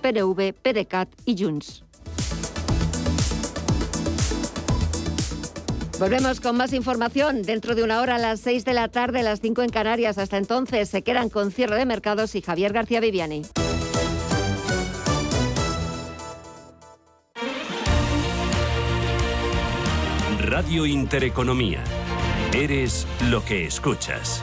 PNV, PDeCAT y Junts. Volvemos con más información dentro de una hora a las 6 de la tarde, las 5 en Canarias. Hasta entonces se quedan con cierre de mercados y Javier García Viviani. Radio Intereconomía. Eres lo que escuchas.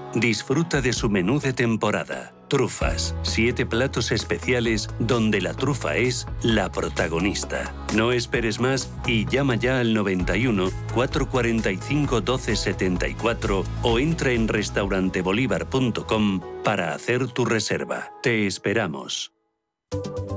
Disfruta de su menú de temporada. Trufas, siete platos especiales donde la trufa es la protagonista. No esperes más y llama ya al 91 445 1274 o entra en restaurantebolívar.com para hacer tu reserva. Te esperamos.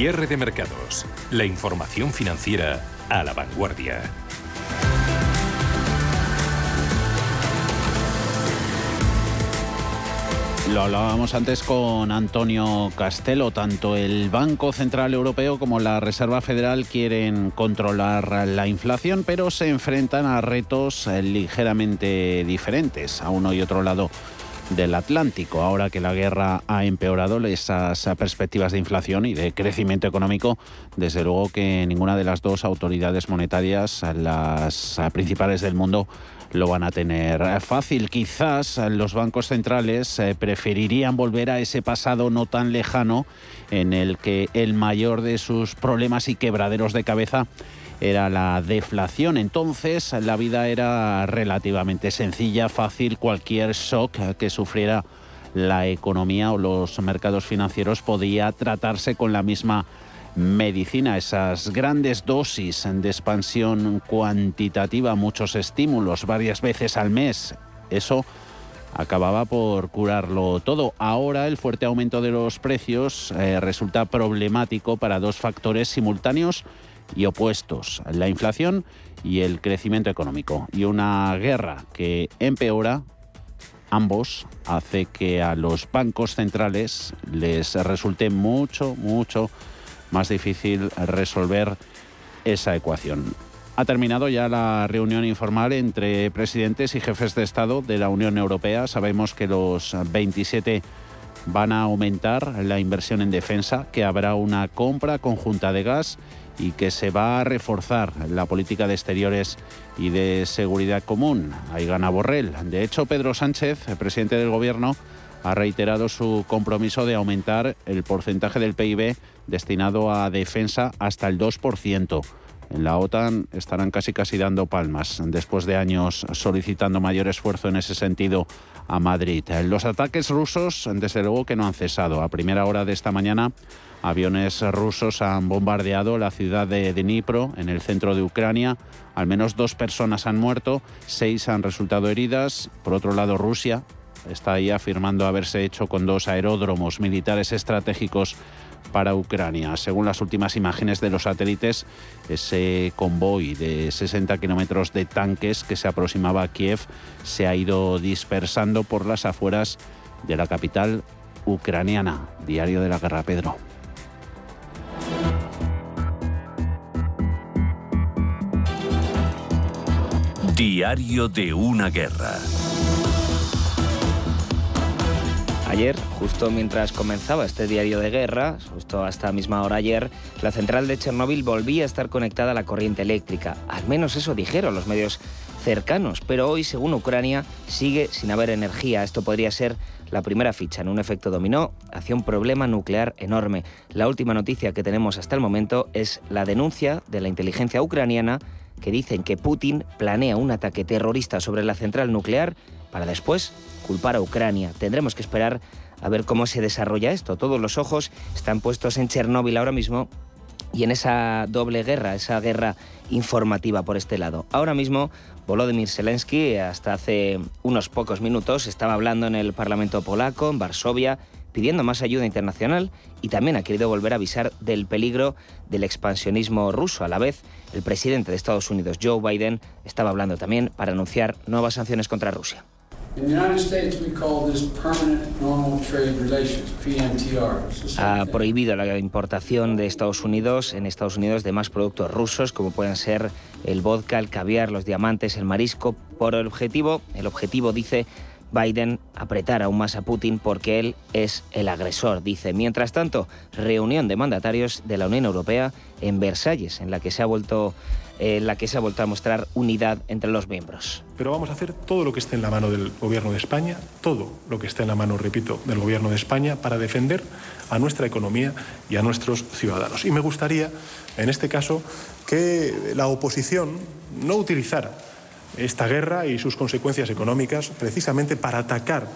Cierre de mercados. La información financiera a la vanguardia. Lo hablábamos antes con Antonio Castelo. Tanto el Banco Central Europeo como la Reserva Federal quieren controlar la inflación, pero se enfrentan a retos ligeramente diferentes a uno y otro lado del Atlántico. Ahora que la guerra ha empeorado esas perspectivas de inflación y de crecimiento económico, desde luego que ninguna de las dos autoridades monetarias, las principales del mundo, lo van a tener fácil. Quizás los bancos centrales eh, preferirían volver a ese pasado no tan lejano en el que el mayor de sus problemas y quebraderos de cabeza era la deflación. Entonces la vida era relativamente sencilla, fácil, cualquier shock que sufriera la economía o los mercados financieros podía tratarse con la misma medicina, esas grandes dosis de expansión cuantitativa, muchos estímulos varias veces al mes. Eso acababa por curarlo todo. Ahora el fuerte aumento de los precios eh, resulta problemático para dos factores simultáneos y opuestos, la inflación y el crecimiento económico. Y una guerra que empeora ambos hace que a los bancos centrales les resulte mucho, mucho más difícil resolver esa ecuación. Ha terminado ya la reunión informal entre presidentes y jefes de Estado de la Unión Europea. Sabemos que los 27 van a aumentar la inversión en defensa, que habrá una compra conjunta de gas y que se va a reforzar la política de exteriores y de seguridad común. Ahí gana Borrell. De hecho, Pedro Sánchez, el presidente del Gobierno, ha reiterado su compromiso de aumentar el porcentaje del PIB destinado a defensa hasta el 2%. en la OTAN estarán casi casi dando palmas después de años solicitando mayor esfuerzo en ese sentido a Madrid. Los ataques rusos, desde luego que no han cesado. A primera hora de esta mañana, aviones rusos han bombardeado la ciudad de Dnipro, en el centro de Ucrania. Al menos dos personas han muerto, seis han resultado heridas. Por otro lado, Rusia está ahí afirmando haberse hecho con dos aeródromos militares estratégicos para Ucrania. Según las últimas imágenes de los satélites, ese convoy de 60 kilómetros de tanques que se aproximaba a Kiev se ha ido dispersando por las afueras de la capital ucraniana. Diario de la Guerra, Pedro. Diario de una guerra. Ayer, justo mientras comenzaba este diario de guerra, justo hasta la misma hora ayer, la central de Chernóbil volvía a estar conectada a la corriente eléctrica. Al menos eso dijeron los medios cercanos, pero hoy, según Ucrania, sigue sin haber energía. Esto podría ser la primera ficha en un efecto dominó hacia un problema nuclear enorme. La última noticia que tenemos hasta el momento es la denuncia de la inteligencia ucraniana que dicen que Putin planea un ataque terrorista sobre la central nuclear para después culpar a Ucrania. Tendremos que esperar a ver cómo se desarrolla esto. Todos los ojos están puestos en Chernóbil ahora mismo y en esa doble guerra, esa guerra informativa por este lado. Ahora mismo, Volodymyr Zelensky, hasta hace unos pocos minutos, estaba hablando en el Parlamento polaco, en Varsovia, pidiendo más ayuda internacional y también ha querido volver a avisar del peligro del expansionismo ruso. A la vez, el presidente de Estados Unidos, Joe Biden, estaba hablando también para anunciar nuevas sanciones contra Rusia. Ha prohibido la importación de Estados Unidos en Estados Unidos de más productos rusos como pueden ser el vodka, el caviar, los diamantes, el marisco por el objetivo, el objetivo dice Biden apretar aún más a Putin porque él es el agresor, dice. Mientras tanto, reunión de mandatarios de la Unión Europea en Versalles, en la que se ha vuelto en la que se ha vuelto a mostrar unidad entre los miembros. Pero vamos a hacer todo lo que esté en la mano del Gobierno de España, todo lo que esté en la mano, repito, del Gobierno de España para defender a nuestra economía y a nuestros ciudadanos. Y me gustaría, en este caso, que la oposición no utilizara esta guerra y sus consecuencias económicas precisamente para atacar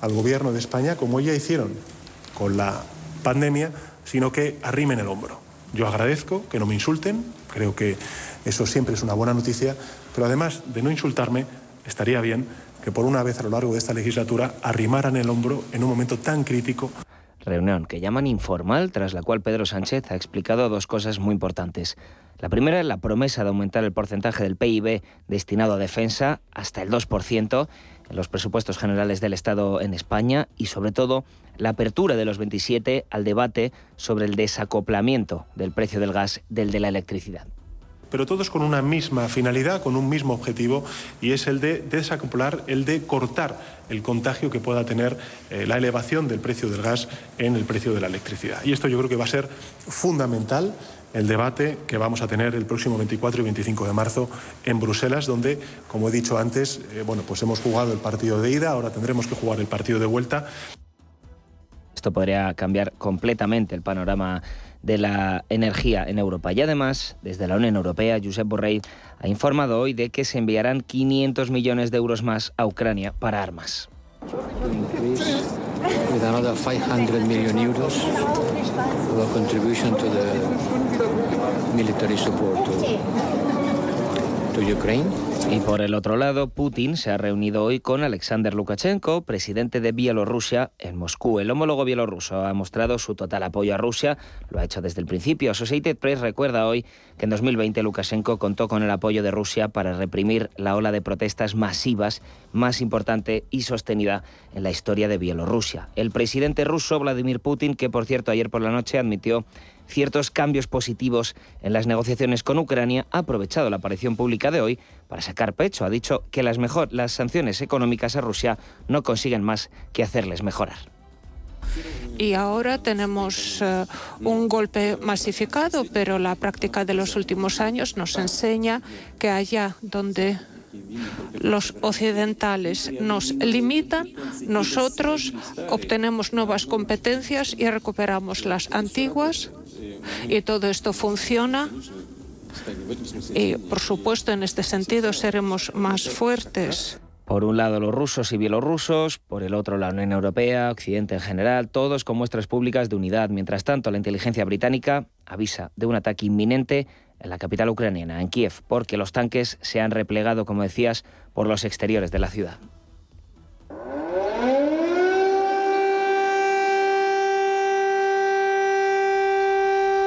al Gobierno de España, como ya hicieron con la pandemia, sino que arrimen el hombro. Yo agradezco que no me insulten, creo que eso siempre es una buena noticia, pero además de no insultarme, estaría bien que por una vez a lo largo de esta legislatura arrimaran el hombro en un momento tan crítico. Reunión que llaman informal, tras la cual Pedro Sánchez ha explicado dos cosas muy importantes. La primera es la promesa de aumentar el porcentaje del PIB destinado a defensa hasta el 2% en los presupuestos generales del Estado en España y sobre todo la apertura de los 27 al debate sobre el desacoplamiento del precio del gas del de la electricidad pero todos con una misma finalidad, con un mismo objetivo, y es el de desacoplar, el de cortar el contagio que pueda tener eh, la elevación del precio del gas en el precio de la electricidad. Y esto yo creo que va a ser fundamental el debate que vamos a tener el próximo 24 y 25 de marzo en Bruselas, donde, como he dicho antes, eh, bueno, pues hemos jugado el partido de ida, ahora tendremos que jugar el partido de vuelta. Esto podría cambiar completamente el panorama de la energía en Europa. Y además, desde la Unión Europea, Josep Borrell ha informado hoy de que se enviarán 500 millones de euros más a Ucrania para armas. our contribution to the military support. Y por el otro lado, Putin se ha reunido hoy con Alexander Lukashenko, presidente de Bielorrusia, en Moscú. El homólogo bielorruso ha mostrado su total apoyo a Rusia, lo ha hecho desde el principio. Associated Press recuerda hoy que en 2020 Lukashenko contó con el apoyo de Rusia para reprimir la ola de protestas masivas más importante y sostenida en la historia de Bielorrusia. El presidente ruso Vladimir Putin, que por cierto ayer por la noche admitió ciertos cambios positivos en las negociaciones con Ucrania, ha aprovechado la aparición pública de hoy para sacar pecho. Ha dicho que las, mejor, las sanciones económicas a Rusia no consiguen más que hacerles mejorar. Y ahora tenemos eh, un golpe masificado, pero la práctica de los últimos años nos enseña que allá donde los occidentales nos limitan, nosotros obtenemos nuevas competencias y recuperamos las antiguas y todo esto funciona Y, por supuesto, en este sentido seremos más fuertes. Por un lado los rusos y bielorrusos, por el otro la Unión Europea, Occidente en general, todos con muestras públicas de unidad. Mientras tanto, la inteligencia británica avisa de un ataque inminente en la capital ucraniana, en Kiev, porque los tanques se han replegado, como decías, por los exteriores de la ciudad.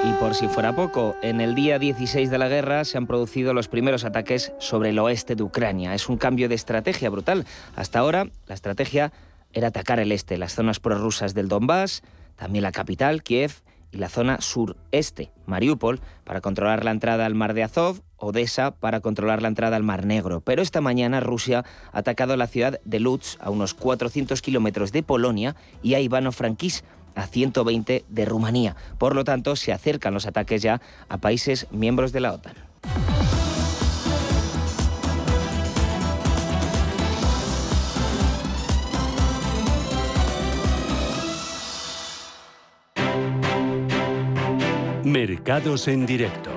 Y por si fuera poco, en el día 16 de la guerra se han producido los primeros ataques sobre el oeste de Ucrania. Es un cambio de estrategia brutal. Hasta ahora, la estrategia era atacar el este, las zonas prorrusas del Donbass, también la capital, Kiev, y la zona sureste, Mariupol, para controlar la entrada al mar de Azov, Odessa para controlar la entrada al Mar Negro. Pero esta mañana Rusia ha atacado la ciudad de Lutsk, a unos 400 kilómetros de Polonia, y a Ivano-Frankivsk, a 120 de Rumanía. Por lo tanto, se acercan los ataques ya a países miembros de la OTAN. Mercados en directo.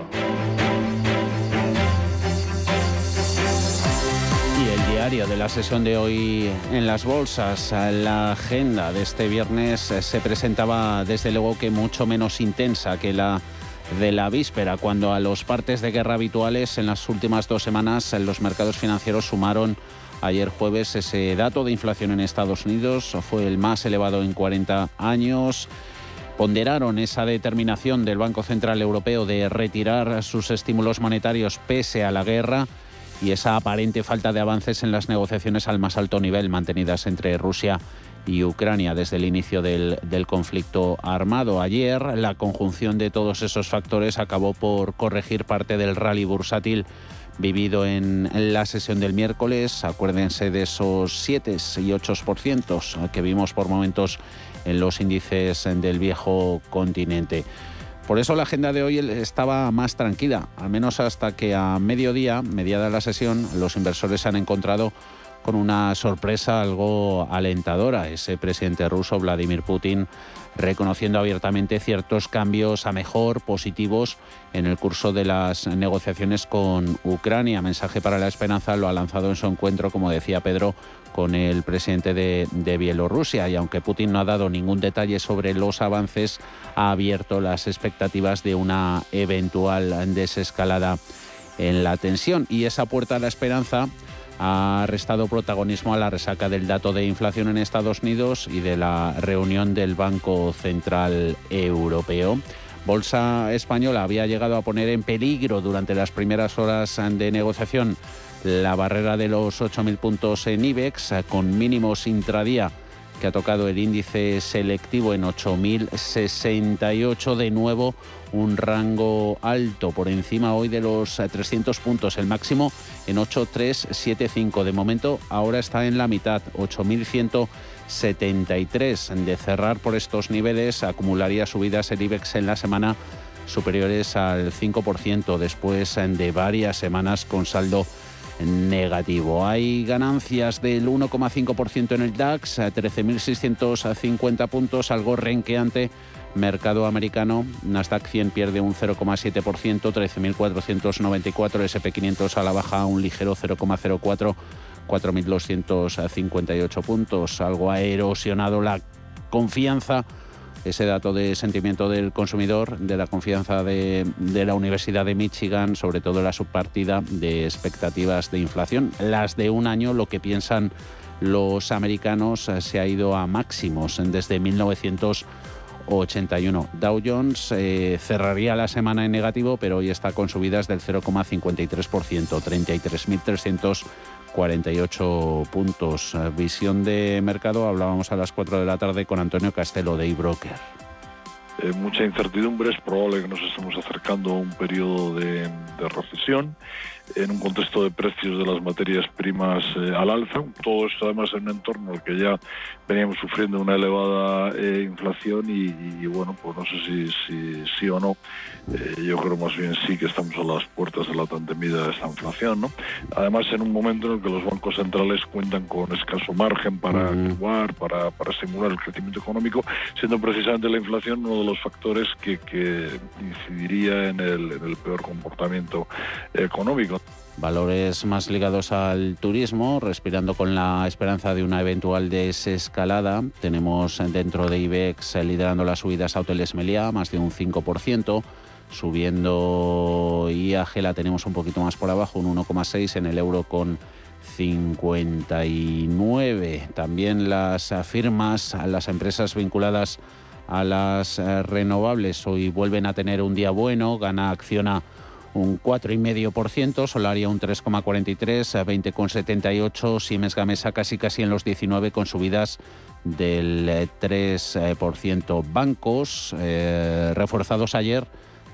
Y el diario de la sesión de hoy en las bolsas, la agenda de este viernes eh, se presentaba desde luego que mucho menos intensa que la de la víspera, cuando a los partes de guerra habituales en las últimas dos semanas los mercados financieros sumaron ayer jueves ese dato de inflación en Estados Unidos, fue el más elevado en 40 años ponderaron esa determinación del Banco Central Europeo de retirar sus estímulos monetarios pese a la guerra y esa aparente falta de avances en las negociaciones al más alto nivel mantenidas entre Rusia y Ucrania desde el inicio del, conflicto armado. Ayer la conjunción de todos esos factores acabó por corregir parte del rally bursátil vivido en la sesión del miércoles. Acuérdense de esos 7 y 8% que vimos por momentos en los índices del viejo continente. Por eso la agenda de hoy estaba más tranquila, al menos hasta que a mediodía, mediada la sesión, los inversores han encontrado con una sorpresa algo alentadora. Ese presidente ruso, Vladimir Putin, reconociendo abiertamente ciertos cambios a mejor, positivos, en el curso de las negociaciones con Ucrania. Mensaje para la esperanza lo ha lanzado en su encuentro, como decía Pedro, con el presidente de, Bielorrusia y aunque Putin no ha dado ningún detalle sobre los avances, ha abierto las expectativas de una eventual desescalada en la tensión y esa puerta a la esperanza ha restado protagonismo a la resaca del dato de inflación en Estados Unidos y de la reunión del Banco Central Europeo. Bolsa española había llegado a poner en peligro durante las primeras horas de negociación la barrera de los 8.000 puntos en IBEX con mínimos intradía que ha tocado el índice selectivo en 8.068 de nuevo un rango alto por encima hoy de los 300 puntos el máximo en 8.375 de momento ahora está en la mitad 8.173 de cerrar por estos niveles acumularía subidas el IBEX en la semana superiores al 5% después de varias semanas con saldo negativo. Hay ganancias del 1,5% en el DAX, 13.650 puntos, algo renqueante. Mercado americano, Nasdaq 100 pierde un 0,7%, 13.494, SP500 a la baja un ligero 0,04%, 4.258 puntos. Algo ha erosionado la confianza ese dato de sentimiento del consumidor, de la confianza de, la Universidad de Michigan, sobre todo la subpartida de expectativas de inflación. Las de un año, lo que piensan los americanos, se ha ido a máximos desde 1981. Dow Jones eh, cerraría la semana en negativo, pero hoy está con subidas del 0,53%, 33.300 48 puntos. Eh, visión de mercado, hablábamos a las 4 de la tarde con Antonio Castelo de eBroker. Eh, mucha incertidumbre, es probable que nos estemos acercando a un periodo de, de recesión en un contexto de precios de las materias primas eh, al alza. Todo esto además en un entorno en el que ya veníamos sufriendo una elevada eh, inflación y, bueno, pues no sé si sí o no. Eh, yo creo más bien sí que estamos a las puertas de la tan temida esta inflación. ¿no? Además en un momento en el que los bancos centrales cuentan con escaso margen para actuar, para, para estimular el crecimiento económico, siendo precisamente la inflación uno de los factores que, incidiría en el, peor comportamiento económico. Valores más ligados al turismo, respirando con la esperanza de una eventual desescalada. Tenemos dentro de IBEX liderando las subidas a Hoteles Meliá, más de un 5%. Subiendo IAG la tenemos un poquito más por abajo, un 1,6 en el euro con 59. También las firmas, las empresas vinculadas a las renovables hoy vuelven a tener un día bueno, gana Acciona un 4,5%, Solaria un 3,43, 20,78, Siemens Gamesa casi casi en los 19 con subidas del 3%. Bancos eh, reforzados ayer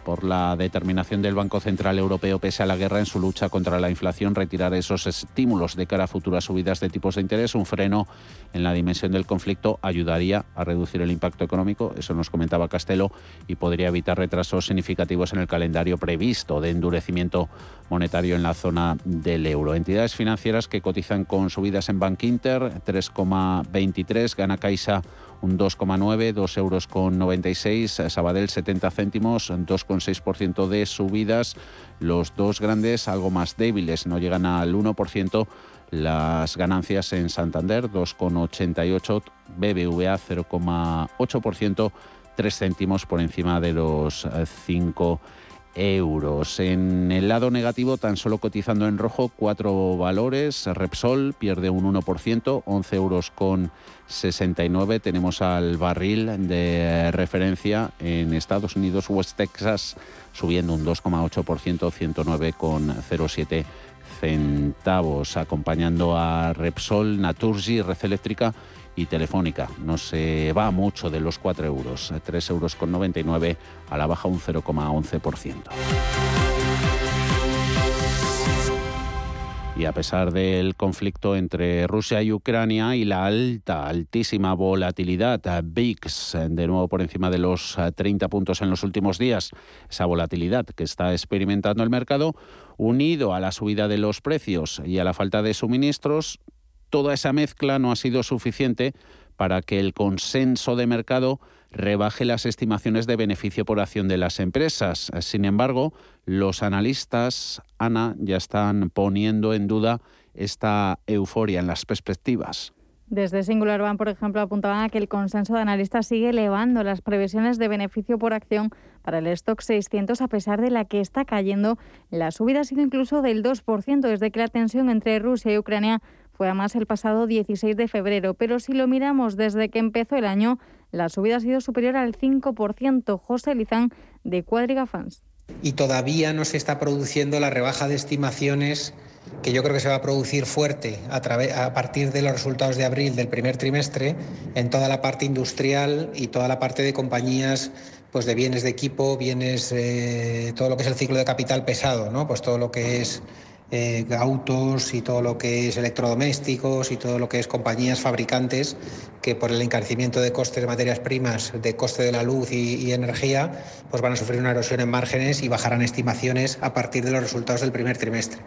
por la determinación del Banco Central Europeo, pese a la guerra en su lucha contra la inflación, retirar esos estímulos de cara a futuras subidas de tipos de interés. Un freno en la dimensión del conflicto ayudaría a reducir el impacto económico, eso nos comentaba Castelo, y podría evitar retrasos significativos en el calendario previsto de endurecimiento monetario en la zona del euro. Entidades financieras que cotizan con subidas en Bank Inter, 3,23, gana Caixa un 2,9, 2 euros con 96, Sabadell 70 céntimos, 2,6% de subidas. Los dos grandes algo más débiles, no llegan al 1%. Las ganancias en Santander 2,88, BBVA 0,8%, 3 céntimos por encima de los 5 euros. En el lado negativo, tan solo cotizando en rojo, cuatro valores. Repsol pierde un 1%, 11 euros con 69. Tenemos al barril de referencia en Estados Unidos, West Texas, subiendo un 2,8%, 109,07 centavos, acompañando a Repsol, Naturgy, Red Eléctrica y Telefónica. No se va mucho de los 4 euros, 3 euros con 99 a la baja un 0,11%. Y a pesar del conflicto entre Rusia y Ucrania y la alta, altísima volatilidad, VIX de nuevo por encima de los 30 puntos en los últimos días, esa volatilidad que está experimentando el mercado, unido a la subida de los precios y a la falta de suministros, toda esa mezcla no ha sido suficiente para que el consenso de mercado rebaje las estimaciones de beneficio por acción de las empresas. Sin embargo, los analistas, Ana, ya están poniendo en duda esta euforia en las perspectivas. Desde Singular Bank, por ejemplo, apuntaban a que el consenso de analistas sigue elevando las previsiones de beneficio por acción para el stock 600 a pesar de la que está cayendo. La subida ha sido incluso del 2% desde que la tensión entre Rusia y Ucrania fue a más el pasado 16 de febrero, pero si lo miramos desde que empezó el año, la subida ha sido superior al 5%. José Lizán, de Cuadriga Fans. Y todavía no se está produciendo la rebaja de estimaciones que yo creo que se va a producir fuerte a, a, partir de los resultados de abril del primer trimestre en toda la parte industrial y toda la parte de compañías pues de bienes de equipo, bienes, eh, todo lo que es el ciclo de capital pesado, ¿no? Pues todo lo que es eh, autos y todo lo que es electrodomésticos y todo lo que es compañías fabricantes que por el encarecimiento de costes de materias primas, de coste de la luz y, energía, pues van a sufrir una erosión en márgenes y bajarán estimaciones a partir de los resultados del primer trimestre.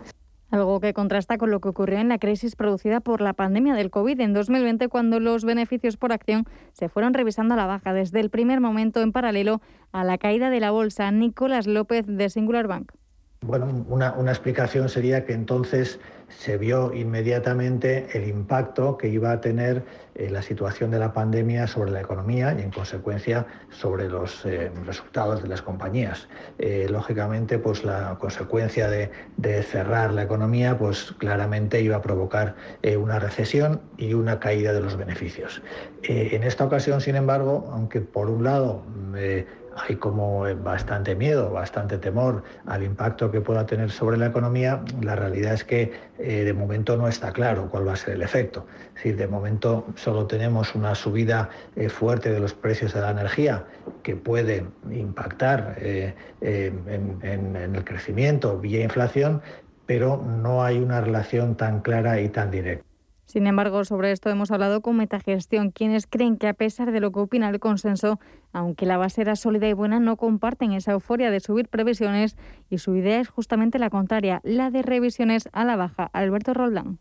Algo que contrasta con lo que ocurrió en la crisis producida por la pandemia del COVID en 2020, cuando los beneficios por acción se fueron revisando a la baja desde el primer momento en paralelo a la caída de la bolsa. Nicolás López de Singular Bank. Bueno, una, explicación sería que entonces se vio inmediatamente el impacto que iba a tener eh, la situación de la pandemia sobre la economía y en consecuencia sobre los eh, resultados de las compañías. Eh, lógicamente, pues la consecuencia de, de, cerrar la economía, pues claramente iba a provocar una recesión y una caída de los beneficios. en esta ocasión, sin embargo, aunque por un lado hay como eh, bastante miedo, bastante temor al impacto que pueda tener sobre la economía, la realidad es que eh, de momento no está claro cuál va a ser el efecto. Es decir, de momento solo tenemos una subida eh, fuerte de los precios de la energía que puede impactar en, en el crecimiento vía inflación, pero no hay una relación tan clara y tan directa. Sin embargo, sobre esto hemos hablado con Metagestión, quienes creen que a pesar de lo que opina el consenso, aunque la base era sólida y buena, no comparten esa euforia de subir previsiones y su idea es justamente la contraria, la de revisiones a la baja. Alberto Roldán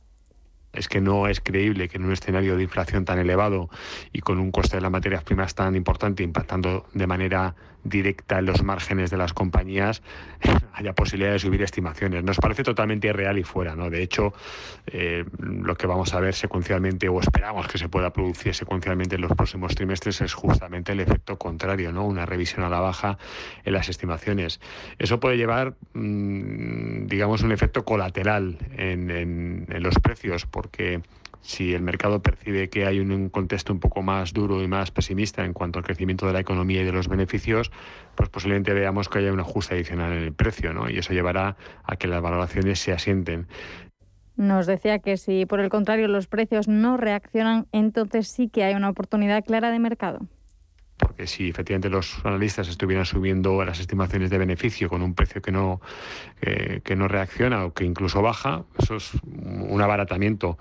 es que no es creíble que en un escenario de inflación tan elevado y con un coste de las materias primas tan importante impactando de manera directa en los márgenes de las compañías haya posibilidad de subir estimaciones. Nos parece totalmente irreal y fuera. ¿no? De hecho, eh, lo que vamos a ver secuencialmente o esperamos que se pueda producir secuencialmente en los próximos trimestres es justamente el efecto contrario, ¿no? una revisión a la baja en las estimaciones. Eso puede llevar, mm, digamos, un efecto colateral en, en los precios porque si el mercado percibe que hay un contexto un poco más duro y más pesimista en cuanto al crecimiento de la economía y de los beneficios, pues posiblemente veamos que haya un ajuste adicional en el precio, ¿no? Y eso llevará a que las valoraciones se asienten. Nos decía que si por el contrario los precios no reaccionan, entonces sí que hay una oportunidad clara de mercado porque si efectivamente los analistas estuvieran subiendo las estimaciones de beneficio con un precio que no, que no reacciona o que incluso baja, eso es un abaratamiento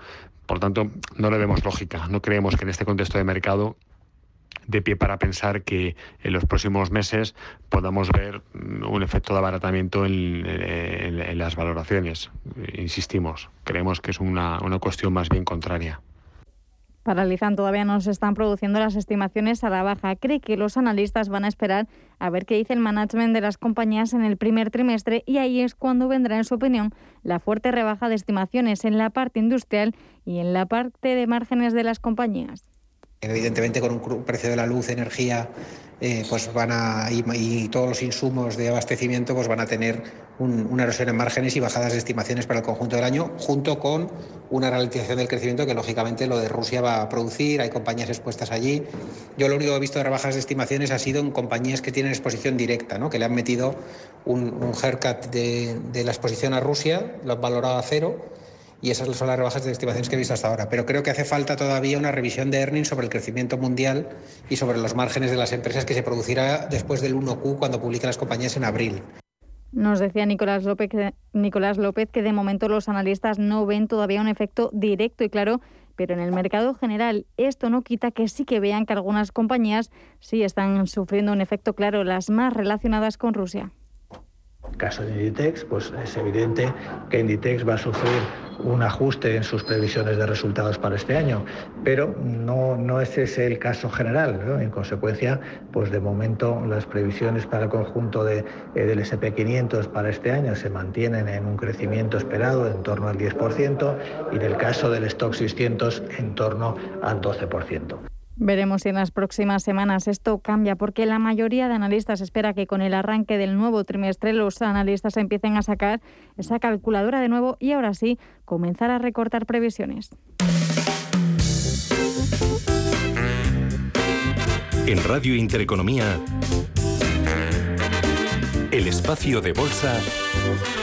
por tanto, no le vemos lógica. No creemos que en este contexto de mercado de pie para pensar que en los próximos meses podamos ver un efecto de abaratamiento en, las valoraciones. Insistimos, creemos que es una, una cuestión más bien contraria paralizan. Todavía no se están produciendo las estimaciones a la baja. Cree que los analistas van a esperar a ver qué dice el management de las compañías en el primer trimestre y ahí es cuando vendrá, en su opinión, la fuerte rebaja de estimaciones en la parte industrial y en la parte de márgenes de las compañías. Evidentemente, con un precio de la luz, energía, eh, pues van a y, todos los insumos de abastecimiento, pues van a tener una erosión en márgenes y bajadas de estimaciones para el conjunto del año, junto con una ralentización del crecimiento que lógicamente lo de Rusia va a producir. Hay compañías expuestas allí. Yo lo único que he visto de rebajas de estimaciones ha sido en compañías que tienen exposición directa, ¿no? que le han metido un, haircut de la exposición a Rusia, lo han valorado a cero y esas son las rebajas de estimaciones que he visto hasta ahora. Pero creo que hace falta todavía una revisión de earnings sobre el crecimiento mundial y sobre los márgenes de las empresas que se producirá después del 1Q cuando publiquen las compañías en abril. Nos decía Nicolás López, Nicolás López que de momento los analistas no ven todavía un efecto directo y claro, pero en el mercado general esto no quita que sí que vean que algunas compañías sí están sufriendo un efecto claro, las más relacionadas con Rusia caso de Inditex, pues es evidente que Inditex va a sufrir un ajuste en sus previsiones de resultados para este año, pero no, no ese es el caso general. En consecuencia, pues de momento las previsiones para el conjunto de, eh, del SP500 para este año se mantienen en un crecimiento esperado en torno al 10% y en el caso del Stock 600 en torno al 12%. Veremos si en las próximas semanas esto cambia, porque la mayoría de analistas espera que con el arranque del nuevo trimestre los analistas empiecen a sacar esa calculadora de nuevo y ahora sí comenzar a recortar previsiones. En Radio Intereconomía, el espacio de bolsa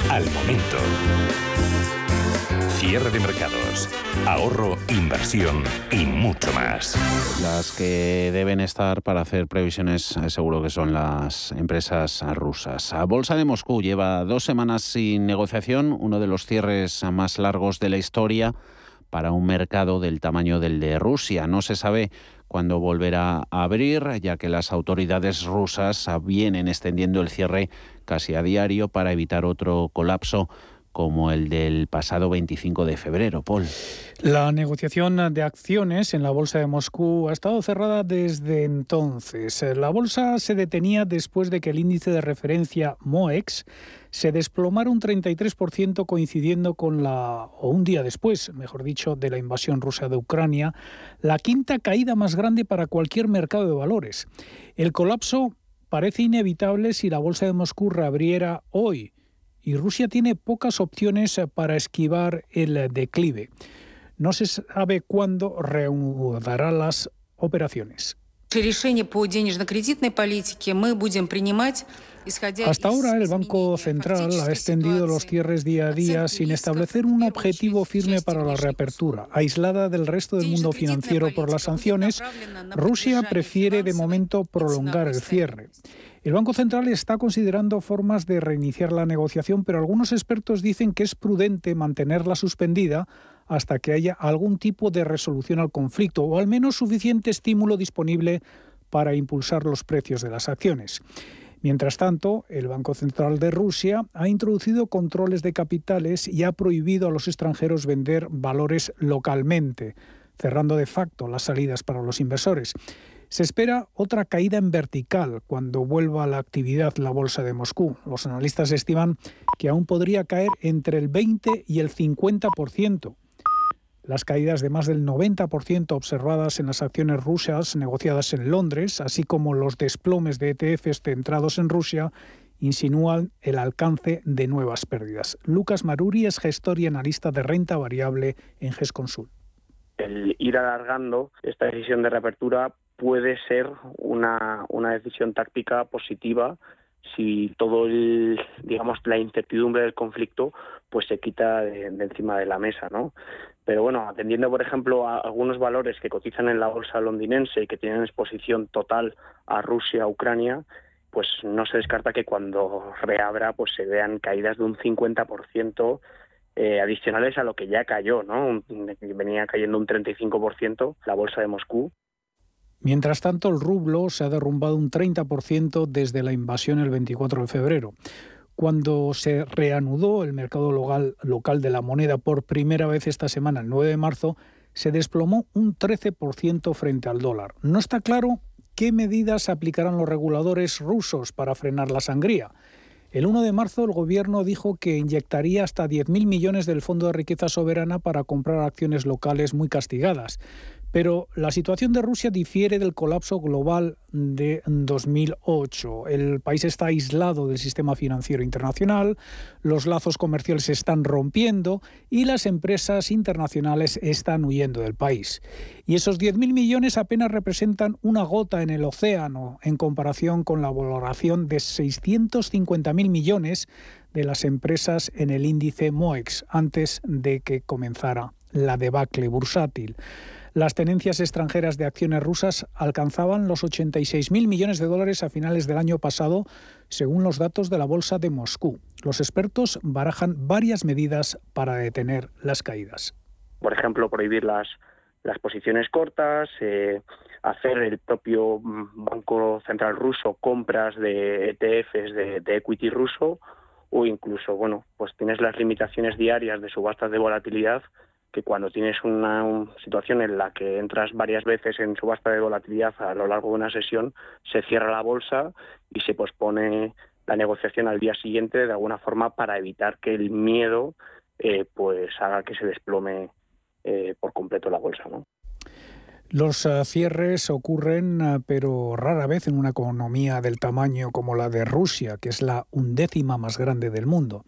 al momento. Cierre de mercados, ahorro, inversión y mucho más. Las que deben estar para hacer previsiones eh, seguro que son las empresas rusas. A Bolsa de Moscú lleva dos semanas sin negociación, uno de los cierres más largos de la historia para un mercado del tamaño del de Rusia. No se sabe cuándo volverá a abrir, ya que las autoridades rusas vienen extendiendo el cierre casi a diario para evitar otro colapso como el del pasado 25 de febrero. Paul. La negociación de acciones en la Bolsa de Moscú ha estado cerrada desde entonces. La bolsa se detenía después de que el índice de referencia MOEX se desplomara un 33% coincidiendo con la, o un día después, mejor dicho, de la invasión rusa de Ucrania, la quinta caída más grande para cualquier mercado de valores. El colapso parece inevitable si la Bolsa de Moscú reabriera hoy y Rusia tiene pocas opciones eh, para esquivar el declive. No se sabe cuándo reanudará las operaciones. Hasta ahora el Banco Central ha extendido los cierres día a día sin establecer un objetivo firme para la reapertura. Aislada del resto del mundo financiero por las sanciones, Rusia prefiere de momento prolongar el cierre. El Banco Central está considerando formas de reiniciar la negociación, pero algunos expertos dicen que es prudente mantenerla suspendida hasta que haya algún tipo de resolución al conflicto o al menos suficiente estímulo disponible para impulsar los precios de las acciones. Mientras tanto, el Banco Central de Rusia ha introducido controles de capitales y ha prohibido a los extranjeros vender valores localmente, cerrando de facto las salidas para los inversores. Se espera otra caída en vertical cuando vuelva a la actividad la bolsa de Moscú. Los analistas estiman que aún podría caer entre el 20 y el 50%. Las caídas de más del 90% observadas en las acciones rusas negociadas en Londres, así como los desplomes de ETFs centrados en Rusia, insinúan el alcance de nuevas pérdidas. Lucas Maruri es gestor y analista de renta variable en GESConsul. El ir alargando esta decisión de reapertura puede ser una, una decisión táctica positiva si todo el, digamos, la incertidumbre del conflicto pues se quita de, encima de la mesa, ¿no? Pero bueno, atendiendo, por ejemplo, a algunos valores que cotizan en la bolsa londinense y que tienen exposición total a Rusia, Ucrania, pues no se descarta que cuando reabra pues se vean caídas de un 50% eh, adicionales a lo que ya cayó, ¿no? Venía cayendo un 35% la bolsa de Moscú Mientras tanto, el rublo se ha derrumbado un 30% desde la invasión el 24 de febrero. Cuando se reanudó el mercado local, de la moneda por primera vez esta semana, el 9 de marzo, se desplomó un 13% frente al dólar. No está claro qué medidas aplicarán los reguladores rusos para frenar la sangría. El 1 de marzo el gobierno dijo que inyectaría hasta 10.000 millones del Fondo de Riqueza Soberana para comprar acciones locales muy castigadas. Pero la situación de Rusia difiere del colapso global de 2008. El país está aislado del sistema financiero internacional, los lazos comerciales se están rompiendo y las empresas internacionales están huyendo del país. Y esos 10.000 millones apenas representan una gota en el océano en comparación con la valoración de 650.000 millones de las empresas en el índice MOEX antes de que comenzara la debacle bursátil. Las tenencias extranjeras de acciones rusas alcanzaban los 86.000 millones de dólares a finales del año pasado, según los datos de la Bolsa de Moscú. Los expertos barajan varias medidas para detener las caídas. Por ejemplo, prohibir las, las posiciones cortas, eh, hacer el propio Banco Central ruso compras de ETFs de, de equity ruso o incluso, bueno, pues tienes las limitaciones diarias de subastas de volatilidad que cuando tienes una, situación en la que entras varias veces en subasta de volatilidad a lo largo de una sesión, se cierra la bolsa y se pospone la negociación al día siguiente de alguna forma para evitar que el miedo eh, pues haga que se desplome eh, por completo la bolsa. ¿no? Los eh, cierres ocurren, pero rara vez en una economía del tamaño como la de Rusia, que es la undécima más grande del mundo.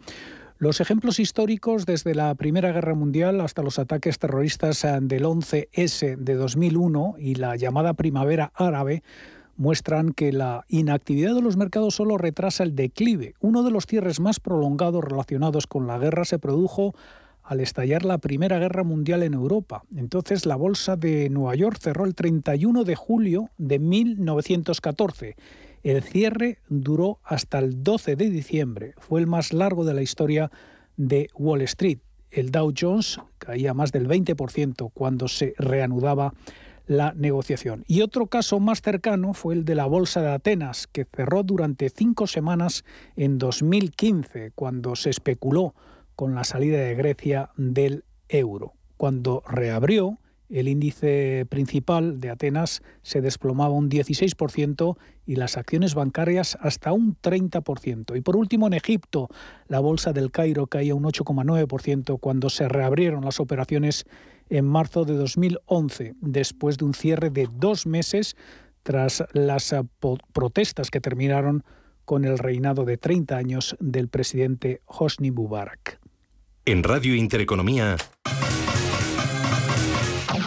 Los ejemplos históricos desde la Primera Guerra Mundial hasta los ataques terroristas del 11S de 2001 y la llamada Primavera Árabe muestran que la inactividad de los mercados solo retrasa el declive. Uno de los cierres más prolongados relacionados con la guerra se produjo al estallar la Primera Guerra Mundial en Europa. Entonces la Bolsa de Nueva York cerró el 31 de julio de 1914 el cierre duró hasta el 12 de diciembre. Fue el más largo de la historia de Wall Street. El Dow Jones caía más del 20% cuando se reanudaba la negociación. Y otro caso más cercano fue el de la Bolsa de Atenas, que cerró durante cinco semanas en 2015, cuando se especuló con la salida de Grecia del euro. Cuando reabrió, el índice principal de Atenas se desplomaba un 16% y las acciones bancarias hasta un 30%. Y por último, en Egipto, la bolsa del Cairo caía un 8,9% cuando se reabrieron las operaciones en marzo de 2011, después de un cierre de dos meses tras las protestas que terminaron con el reinado de 30 años del presidente Hosni Mubarak. En Radio Intereconomía.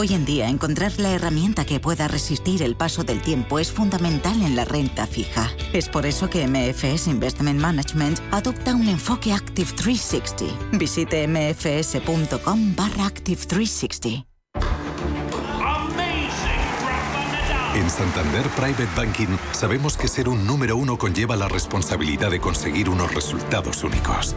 Hoy en día, encontrar la herramienta que pueda resistir el paso del tiempo es fundamental en la renta fija. Es por eso que MFS Investment Management adopta un enfoque Active 360. Visite mfs.com barra Active 360. En Santander Private Banking sabemos que ser un número uno conlleva la responsabilidad de conseguir unos resultados únicos.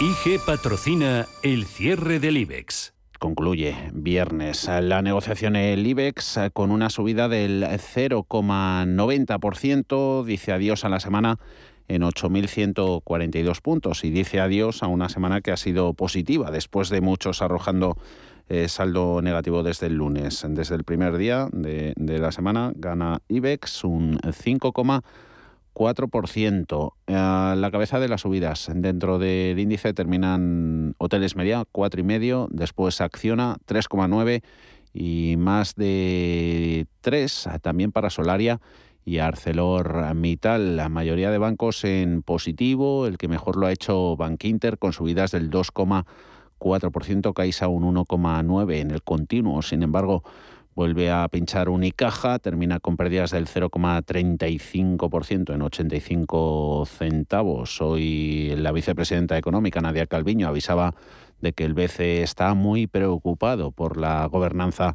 IG patrocina el cierre del IBEX. Concluye viernes la negociación el IBEX con una subida del 0,90%. Dice adiós a la semana en 8.142 puntos y dice adiós a una semana que ha sido positiva después de muchos arrojando eh, saldo negativo desde el lunes. Desde el primer día de, la semana gana IBEX un 5,90%. 4%. A la cabeza de las subidas dentro del índice terminan Hoteles Media, 4,5%, después Acciona, 3,9% y más de 3 también para Solaria y ArcelorMittal. La mayoría de bancos en positivo, el que mejor lo ha hecho Bankinter con subidas del 2,4%, Caixa un 1,9% en el continuo. Sin embargo, vuelve a pinchar Unicaja, termina con pérdidas del 0,35% en 85 centavos. Hoy la vicepresidenta económica, Nadia Calviño, avisaba de que el BCE está muy preocupado por la gobernanza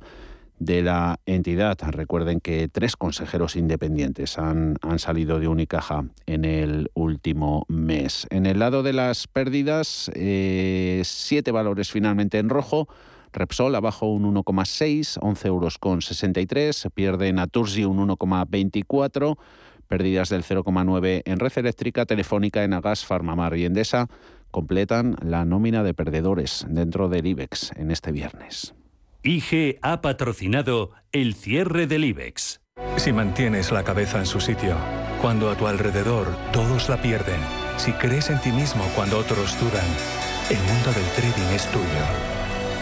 de la entidad. Recuerden que tres consejeros independientes han, han, salido de Unicaja en el último mes. En el lado de las pérdidas, eh, siete valores finalmente en rojo. Repsol abajo un 1,6, 11 euros con 63. Pierde Naturgy un 1,24. Pérdidas del 0,9 en Red Eléctrica, Telefónica, Enagas, Farmamar y Endesa completan la nómina de perdedores dentro del IBEX en este viernes. IG ha patrocinado el cierre del IBEX. Si mantienes la cabeza en su sitio, cuando a tu alrededor todos la pierden, si crees en ti mismo cuando otros dudan, el mundo del trading es tuyo.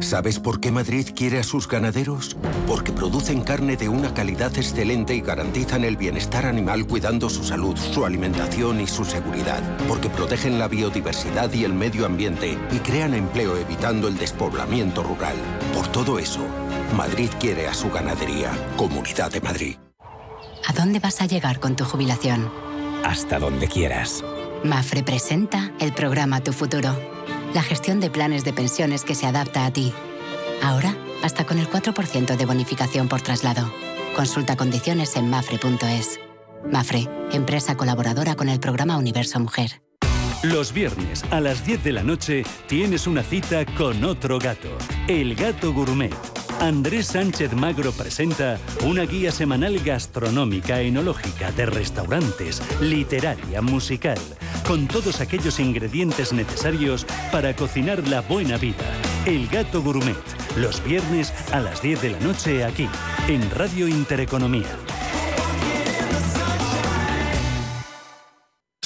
¿Sabes por qué Madrid quiere a sus ganaderos? Porque producen carne de una calidad excelente y garantizan el bienestar animal cuidando su salud, su alimentación y su seguridad. Porque protegen la biodiversidad y el medio ambiente y crean empleo evitando el despoblamiento rural. Por todo eso, Madrid quiere a su ganadería. Comunidad de Madrid. ¿A dónde vas a llegar con tu jubilación? Hasta donde quieras. Mafre presenta el programa Tu Futuro la gestión de planes de pensiones que se adapta a ti. Ahora, hasta con el 4% de bonificación por traslado. Consulta condiciones en mafre.es. Mafre, empresa colaboradora con el programa Universo Mujer. Los viernes a las 10 de la noche tienes una cita con otro gato, el gato gourmet. Andrés Sánchez Magro presenta una guía semanal gastronómica, enológica, de restaurantes, literaria, musical, con todos aquellos ingredientes necesarios para cocinar la buena vida. El Gato Gourmet, los viernes a las 10 de la noche aquí, en Radio Intereconomía.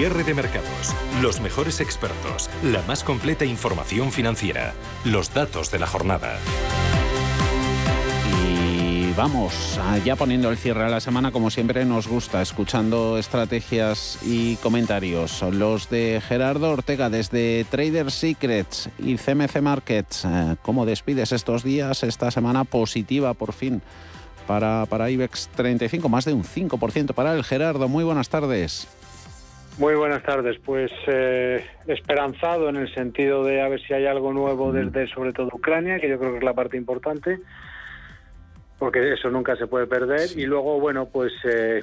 Cierre de mercados, los mejores expertos, la más completa información financiera, los datos de la jornada. Y vamos, ya poniendo el cierre a la semana, como siempre nos gusta, escuchando estrategias y comentarios. Los de Gerardo Ortega desde Trader Secrets y CMC Markets. Eh, ¿Cómo despides estos días, esta semana positiva por fin? Para, para IBEX 35, más de un 5% para el Gerardo. Muy buenas tardes. Muy buenas tardes. Pues eh, esperanzado en el sentido de a ver si hay algo nuevo desde sobre todo Ucrania, que yo creo que es la parte importante, porque eso nunca se puede perder. Y luego, bueno, pues eh,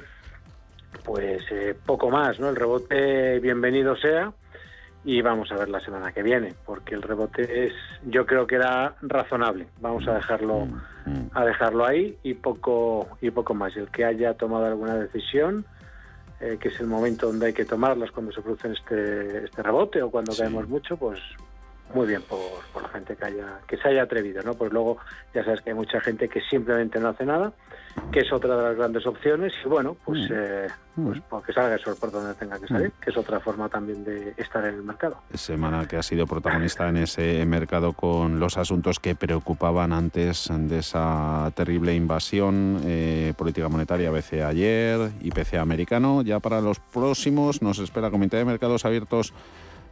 pues eh, poco más, ¿no? El rebote bienvenido sea y vamos a ver la semana que viene, porque el rebote es, yo creo que era razonable. Vamos a dejarlo a dejarlo ahí y poco y poco más. El que haya tomado alguna decisión eh, que es el momento donde hay que tomarlas cuando se produce este, este rebote o cuando caemos mucho, pues muy bien por, por, la gente que haya que se haya atrevido, ¿no? Pues luego ya sabes que hay mucha gente que simplemente no hace nada, que es otra de las grandes opciones y bueno, pues, mm. eh, pues porque salga el sol por donde tenga que salir, mm. que es otra forma también de estar en el mercado. Semana que ha sido protagonista en ese mercado con los asuntos que preocupaban antes de esa terrible invasión, eh, política monetaria BCE ayer, IPC americano, ya para los próximos nos espera Comité de Mercados Abiertos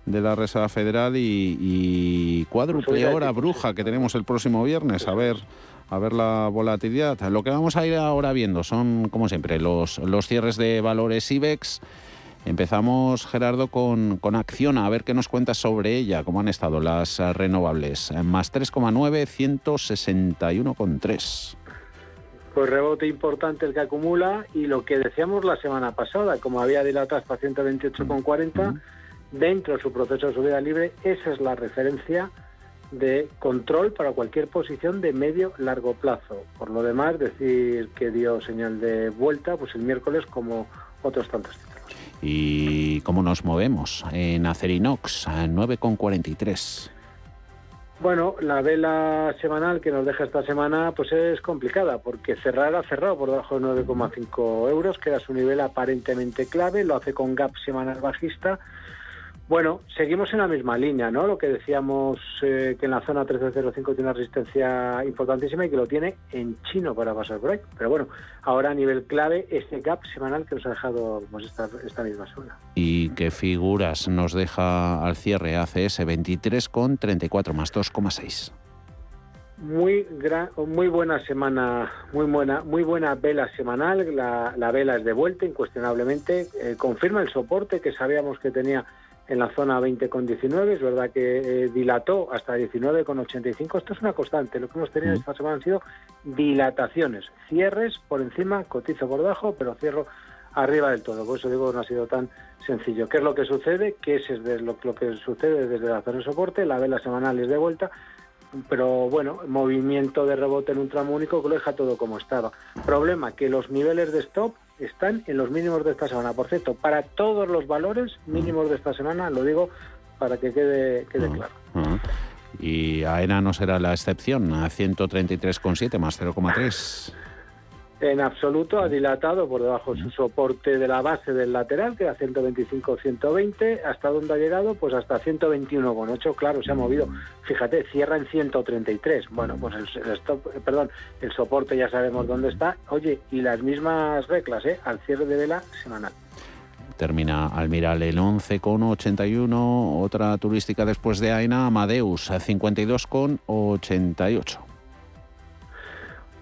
de la Reserva Federal y, y cuádruple hora bruja que tenemos el próximo viernes. A ver, a ver la volatilidad. Lo que vamos a ir ahora viendo son, como siempre, los, los cierres de valores IBEX. Empezamos, Gerardo, con, con Acciona, a ver qué nos cuentas sobre ella, cómo han estado las renovables. Más 3,9, 161,3. Pues rebote importante el que acumula y lo que decíamos la semana pasada, como había dilatado hasta 128,40, dentro de su proceso de subida libre, esa es la referencia de control para cualquier posición de medio largo plazo. Por lo demás, decir que dio señal de vuelta, pues el miércoles como otros tantos títulos. ¿Y cómo nos movemos? En Acerinox, a 9,43. Bueno, la vela semanal que nos deja esta semana pues es complicada porque cerrar ha cerrado por debajo de 9,5 euros, que era su nivel aparentemente clave, lo hace con gap semanal bajista bueno, seguimos en la misma línea, ¿no? Lo que decíamos eh, que en la zona 1305 tiene una resistencia importantísima y que lo tiene en chino para pasar por ahí. Pero bueno, ahora a nivel clave, este gap semanal que nos ha dejado pues, esta, esta misma zona. ¿Y qué figuras nos deja al cierre ACS 23 con 34 más 2,6? Muy, gran, muy buena semana, muy buena, muy buena vela semanal. La, la vela es de vuelta, incuestionablemente. Eh, confirma el soporte que sabíamos que tenía en la zona 20,19. Es verdad que eh, dilató hasta 19,85. Esto es una constante. Lo que hemos tenido esta semana han sido dilataciones. Cierres por encima, cotizo por debajo, pero cierro arriba del todo. Por eso digo que no ha sido tan sencillo. ¿Qué es lo que sucede? ¿Qué es lo, lo que sucede desde la zona de soporte? La vela semanal es de vuelta pero bueno, movimiento de rebote en un tramo único que lo deja todo como estaba. Problema que los niveles de stop están en los mínimos de esta semana. Por cierto, para todos los valores mínimos de esta semana, lo digo para que quede, quede claro. Y AENA no será la excepción, a 133,7 más 0,3. En absoluto ha dilatado por debajo de su soporte de la base del lateral, que era 125-120. ¿Hasta dónde ha llegado? Pues hasta 121,8. Claro, se ha movido. Fíjate, cierra en 133. Bueno, pues el, stop, perdón, el soporte ya sabemos dónde está. Oye, y las mismas reglas, ¿eh? Al cierre de vela semanal. Termina Almiral el 11,81. Otra turística después de AENA, Amadeus, 52,88.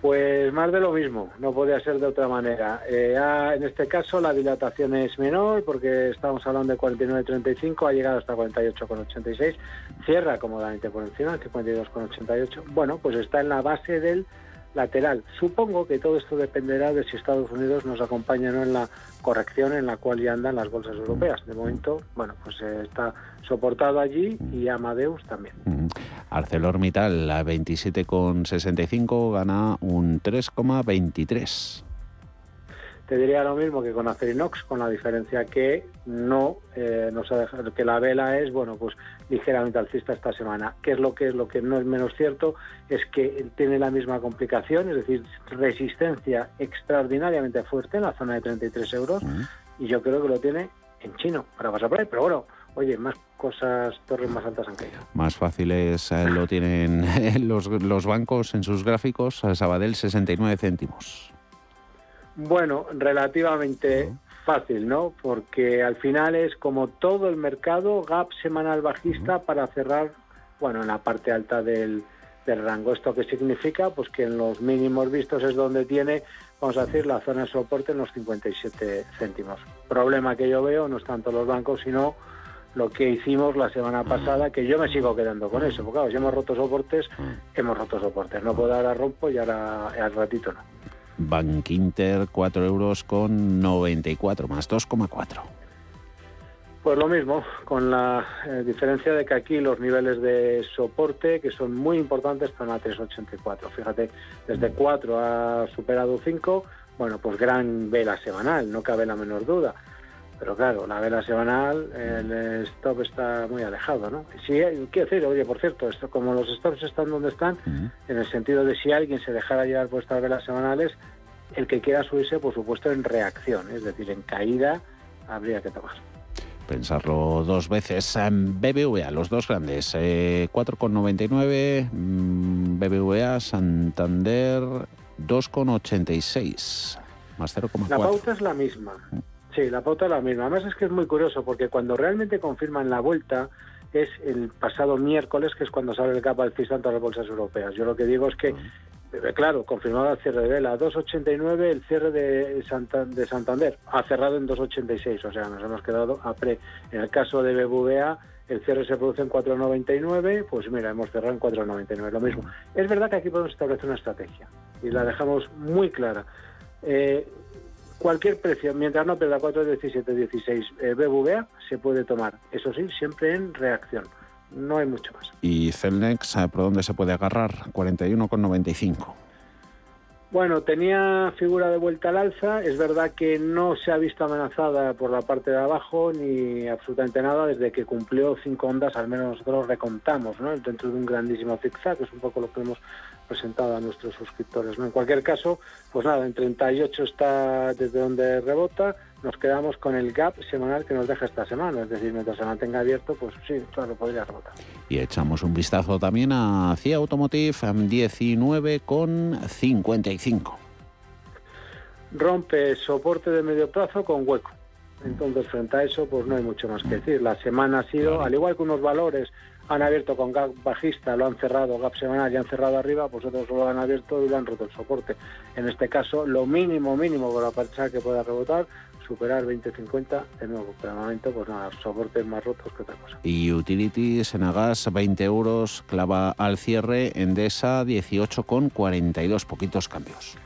Pues más de lo mismo, no podía ser de otra manera. Eh, en este caso la dilatación es menor porque estamos hablando de 49,35, ha llegado hasta 48,86, cierra cómodamente por encima, 52,88. Bueno, pues está en la base del lateral. Supongo que todo esto dependerá de si Estados Unidos nos acompaña o no en la corrección en la cual ya andan las bolsas europeas. De momento, bueno, pues eh, está soportado allí y Amadeus también. ArcelorMittal a 27,65 gana un 3,23 te diría lo mismo que con Acerinox, con la diferencia que no eh, nos ha dejado, que la vela es, bueno, pues ligeramente alcista esta semana. ¿Qué es lo que es lo que no es menos cierto? Es que tiene la misma complicación, es decir, resistencia extraordinariamente fuerte en la zona de 33 euros, y yo creo que lo tiene en chino para pasar por ahí, pero bueno, oye, más cosas, torres más altas han caído. Más fáciles eh, lo tienen los, los bancos en sus gráficos, Sabadell 69 céntimos. Bueno, relativamente fácil, ¿no? Porque al final es como todo el mercado, gap semanal bajista para cerrar, bueno, en la parte alta del, rango. ¿Esto qué significa? Pues que en los mínimos vistos es donde tiene, vamos a decir, la zona de soporte en los 57 céntimos. Problema que yo veo no es tanto los bancos, sino lo que hicimos la semana pasada, que yo me sigo quedando con eso, porque claro, si hemos roto soportes, hemos roto soportes. No puedo ahora rompo y ahora al ratito no. Bank Inter 4 euros con 94 más 2,4. Pues lo mismo, con la eh, diferencia de que aquí los niveles de soporte, que son muy importantes, están a 3,84. Fíjate, desde 4 ha superado 5, bueno, pues gran vela semanal, no cabe la menor duda. Pero claro, la vela semanal, el stop está muy alejado, ¿no? Sí, quiero decir, oye, por cierto, esto, como los stops están donde están, en el sentido de si alguien se dejara llevar por estas velas semanales, el que quiera subirse, por supuesto, en reacción, es decir, en caída, habría que tomar. Pensarlo dos veces. BBVA, los dos grandes, 4,99, eh, mm, BBVA, Santander, 2,86, más 0,4. La pauta es la misma. Sí, la pauta es la misma. Además es que es muy curioso porque cuando realmente confirman la vuelta es el pasado miércoles, que es cuando sale el capa alcista en todas las bolsas europeas. Yo lo que digo es que, eh, claro, confirmado el cierre de vela, 2,89 el cierre de, de Santander, ha cerrado en 2,86, o sea, nos hemos quedado a pre. En el caso de BBVA, el cierre se produce en 4,99, pues mira, hemos cerrado en 4,99, lo mismo. Es verdad que aquí podemos establecer una estrategia. y la dejamos muy clara. Eh, cualquier precio, mientras no pierda 4,17, 16 eh, BBVA, se puede tomar. Eso sí, siempre en reacción. No hay mucho más. ¿Y Celnex, por dónde se puede agarrar? 41,95. Bueno, tenía figura de vuelta al alza. Es verdad que no se ha visto amenazada por la parte de abajo ni absolutamente nada desde que cumplió cinco ondas, al menos nosotros recontamos, ¿no? Dentro de un grandísimo zigzag, que es un poco lo que hemos presentado a nuestros suscriptores. ¿no? En cualquier caso, pues nada, en 38 está desde donde rebota, nos quedamos con el gap semanal que nos deja esta semana, es decir, mientras se mantenga abierto, pues sí, claro, podría rebotar. Y echamos un vistazo también a CIA Automotive 19,55. Rompe soporte de medio plazo con hueco. Entonces, frente a eso, pues no hay mucho más que decir. La semana ha sido, al igual que unos valores han abierto con gap bajista, lo han cerrado, gap semanal y han cerrado arriba, pues otros lo han abierto y lo han roto el soporte. En este caso, lo mínimo, mínimo para pensar que pueda rebotar, superar 20-50 de nuevo. Pero de momento, pues nada, soportes más rotos que otra cosa. Y Utilities, Enagas, 20 euros, clava al cierre, Endesa, 18,42, poquitos cambios.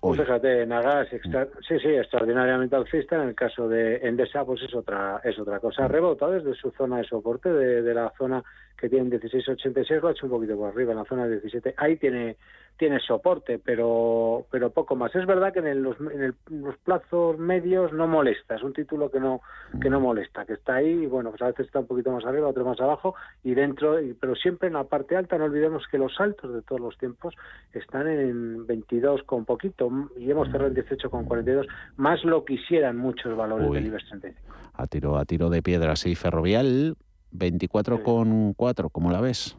Pues fíjate, Nagas, sí, sí, extraordinariamente alcista. En el caso de Endesa, pues es otra, es otra cosa. Rebota desde su zona de soporte, de, de la zona que tiene 16,86, lo ha hecho un poquito por arriba, en la zona de 17. Ahí tiene tiene soporte, pero pero poco más. Es verdad que en, los, en, los plazos medios no molesta, es un título que no que no molesta, que está ahí, y bueno, pues a veces está un poquito más arriba, otro más abajo, y dentro, pero siempre en la parte alta, no olvidemos que los saltos de todos los tiempos están en 22 con poquito, y hemos cerrado en 18 con 42, más lo quisieran muchos valores del IBEX 35. A tiro, a tiro de piedra, sí, ferrovial, 24 con 4, ¿cómo la ves?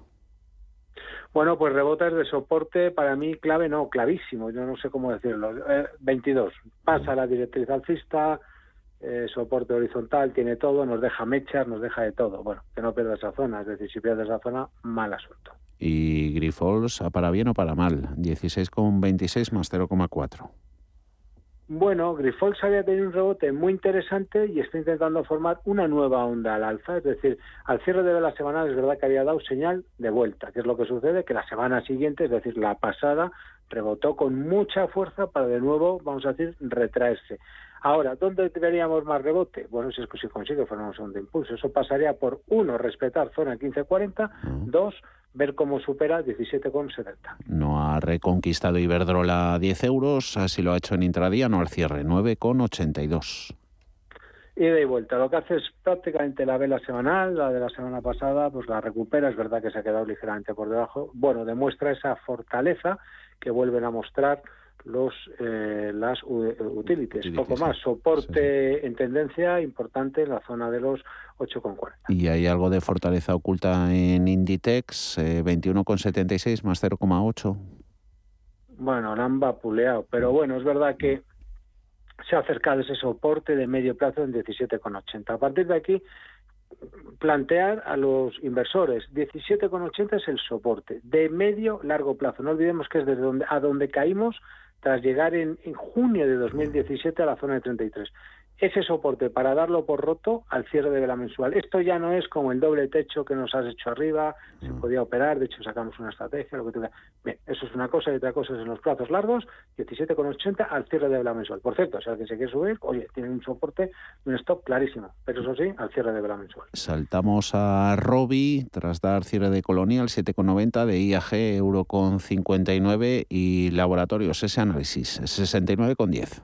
Bueno, pues rebotes de soporte para mí clave, no, clavísimo, yo no sé cómo decirlo. 22, eh, pasa la directriz alcista, eh, soporte horizontal, tiene todo, nos deja mechas, nos deja de todo. Bueno, que no pierda esa zona, es decir, si pierde esa zona, mal asunto. ¿Y Grifols, para bien o para mal? 16,26 más 0,4. Bueno, Grifols había tenido un rebote muy interesante y está intentando formar una nueva onda al alza. Es decir, al cierre de la semana es verdad que había dado señal de vuelta, que es lo que sucede, que la semana siguiente, es decir, la pasada, rebotó con mucha fuerza para de nuevo, vamos a decir, retraerse. Ahora, ¿dónde veríamos más rebote? Bueno, si es que si consigue formar un segundo impulso. Eso pasaría por, uno, respetar zona 1540, dos, ver cómo supera 17,70. No ha reconquistado Iberdrola 10 euros, así lo ha hecho en intradía, no al cierre, 9,82. Ida y vuelta. Lo que hace es prácticamente la vela semanal, la de la semana pasada, pues la recupera, es verdad que se ha quedado ligeramente por debajo. Bueno, demuestra esa fortaleza que vuelven a mostrar los eh, las utilities, poco más. Soporte en tendencia importante en la zona de los 8,40. Y hay algo de fortaleza oculta en Inditex, eh, 21,76 más 0,8. Bueno, la han vapuleado, pero bueno, es verdad que se ha acercado ese soporte de medio plazo en 17,80. A partir de aquí, plantear a los inversores 17,80 es el soporte de medio largo plazo. No olvidemos que es desde donde a donde caímos tras llegar en, en junio de 2017 a la zona de 33 ese soporte para darlo por roto al cierre de vela mensual. Esto ya no es como el doble techo que nos has hecho arriba, se mm. podía operar, de hecho sacamos una estrategia, lo que tú Bien, eso es una cosa y otra cosa es en los plazos largos, 17,80 al cierre de vela mensual. Por cierto, si alguien se quiere subir, oye, tiene un soporte, un stop clarísimo, pero eso sí, al cierre de vela mensual. Saltamos a Robi, tras dar cierre de Colonial, 7,90, de IAG, euro con 59 y Laboratorios, ese análisis, 69,10.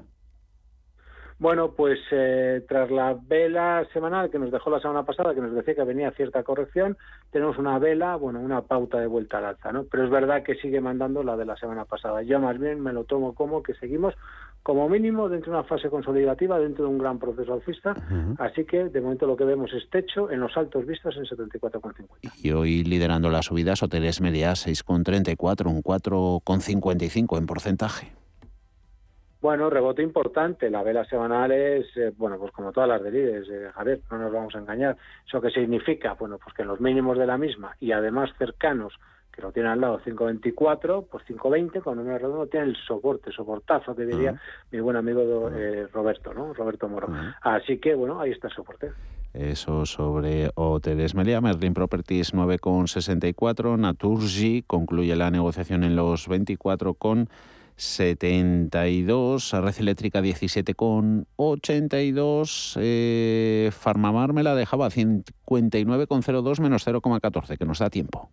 Bueno, pues eh, tras la vela semanal que nos dejó la semana pasada, que nos decía que venía cierta corrección, tenemos una vela, bueno, una pauta de vuelta al alza, ¿no? Pero es verdad que sigue mandando la de la semana pasada. Yo más bien me lo tomo como que seguimos como mínimo dentro de una fase consolidativa, dentro de un gran proceso alcista, así que de momento lo que vemos es techo en los altos vistos en 74,50. Y hoy liderando las subidas, Hoteles Media 6,34, un 4,55 en porcentaje. Bueno, rebote importante. La vela semanal es, eh, bueno, pues como todas las de líderes, eh, Javier, no nos vamos a engañar. ¿Eso qué significa? Bueno, pues que en los mínimos de la misma y además cercanos, que lo tiene al lado 5.24, pues 5.20, con número redondo, tiene el soporte, soportazo, que diría mi buen amigo eh, Roberto, ¿no? Roberto Moro. Así que, bueno, ahí está el soporte. Eso sobre Hoteles Melia, Merlin Properties 9,64, Naturgy concluye la negociación en los 24,72, Red Eléctrica 17,82, eh, Farmamar me la dejaba 59,02 menos 0,14, que nos da tiempo.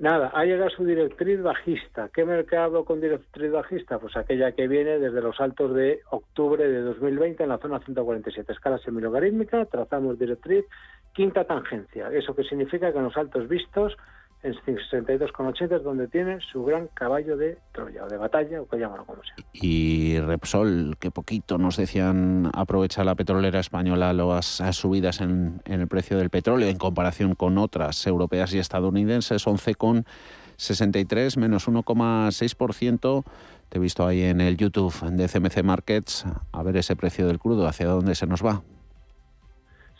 Nada, ha llegado su directriz bajista. ¿Qué mercado con directriz bajista? Pues aquella que viene desde los altos de octubre de 2020 en la zona 147. Escala semilogarítmica, trazamos directriz, quinta tangencia. Eso que significa que en los altos vistos en 62,80 es donde tiene su gran caballo de Troya o de batalla o que llamarlo como sea. Y Repsol, que poquito nos decían aprovecha la petrolera española las subidas en, en, el precio del petróleo en comparación con otras europeas y estadounidenses, 11,63 menos 1,6%. Te he visto ahí en el YouTube de CMC Markets a ver ese precio del crudo, hacia dónde se nos va.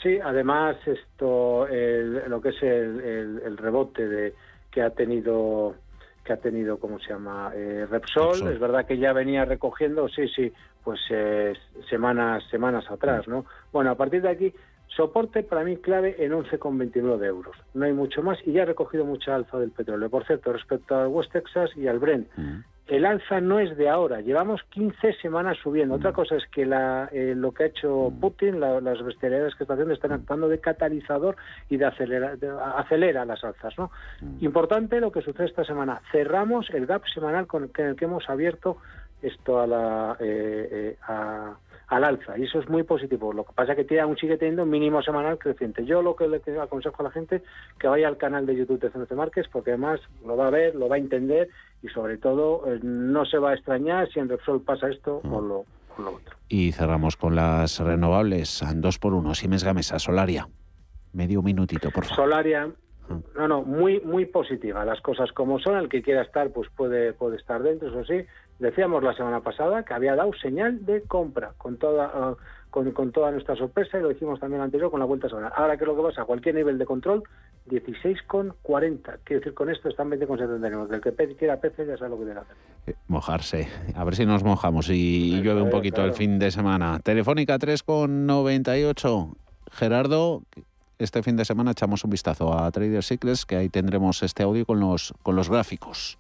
Sí, además esto, lo que es el, rebote de que ha tenido que ha tenido, ¿cómo se llama? Eh, Repsol. Es verdad que ya venía recogiendo, sí, sí, pues eh, semanas semanas atrás, ¿no? Bueno, a partir de aquí, soporte para mí clave en 11,29 de euros. No hay mucho más y ya ha recogido mucha alza del petróleo. Por cierto, respecto al West Texas y al Brent, el alza no es de ahora, llevamos 15 semanas subiendo. Otra mm. cosa es que la, eh, lo que ha hecho mm. Putin, las bestialidades que está haciendo, están actuando de catalizador y de, acelera, acelera las alzas. ¿no? Mm. Importante lo que sucede esta semana. Cerramos el gap semanal con el que hemos abierto esto a la, eh, eh, a, al alza y eso es muy positivo. Lo que pasa es que tiene, aún sigue teniendo un mínimo semanal creciente. Yo lo que le aconsejo a la gente que vaya al canal de YouTube de CNC Márquez porque además lo va a ver, lo va a entender y sobre todo eh, no se va a extrañar si en Repsol pasa esto o, mm. lo, otro. Y cerramos con las renovables, dos por uno, Siemens Gamesa, Solaria. Medio minutito, por favor. Solaria. No, no, muy, muy positiva. Las cosas como son, el que quiera estar, pues puede, puede estar dentro, eso sí. Decíamos la semana pasada que había dado señal de compra con toda, ah, con, con, toda nuestra sorpresa y lo dijimos también anterior con la vuelta semana. Ahora, ¿qué es lo que pasa? Cualquier nivel de control, 16,40. Quiero decir, con esto están 20,79. El que quiera peces ya sabe lo que que hacer. Eh, mojarse. A ver si nos mojamos y llueve un poquito el fin de semana. Telefónica 3,98. Gerardo, este fin de semana echamos un vistazo a Trader Secrets, que ahí tendremos este audio con los, con los gráficos.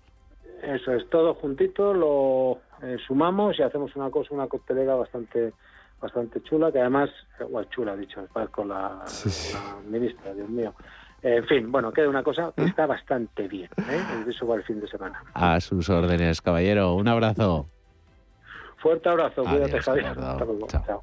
Eso es, todo juntito, lo eh, sumamos y hacemos una cosa, una coctelera bastante bastante chula, que además, igual eh, chula dicho, con la, la ministra, Dios mío. En fin, bueno, queda una cosa que está bastante bien, ¿eh? Eso va el fin de semana. A sus órdenes, caballero. Un abrazo. Fuerte abrazo, cuídate, Javier. Hasta luego. Chao.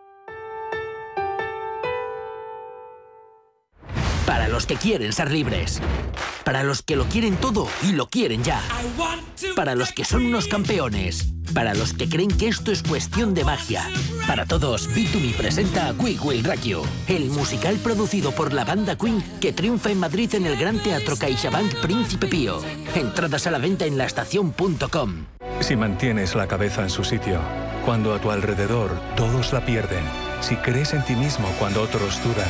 Para los que quieren ser libres. Para los que lo quieren todo y lo quieren ya. Para los que son unos campeones. Para los que creen que esto es cuestión de magia. Para todos, B2B presenta a Quick Will Rock el musical producido por la banda Queen que triunfa en Madrid en el Gran Teatro CaixaBank Príncipe Pío. Entradas a la venta en laestacion.com. Si mantienes la cabeza en su sitio, cuando a tu alrededor todos la pierden, si crees en ti mismo cuando otros dudan,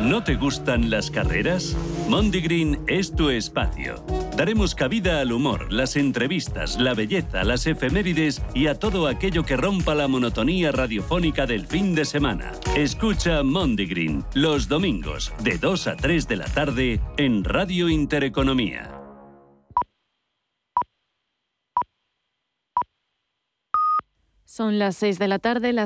¿No te gustan las carreras? Green es tu espacio. Daremos cabida al humor, las entrevistas, la belleza, las efemérides y a todo aquello que rompa la monotonía radiofónica del fin de semana. Escucha Green los domingos de 2 a 3 de la tarde en Radio Intereconomía. Son las 6 de la tarde, las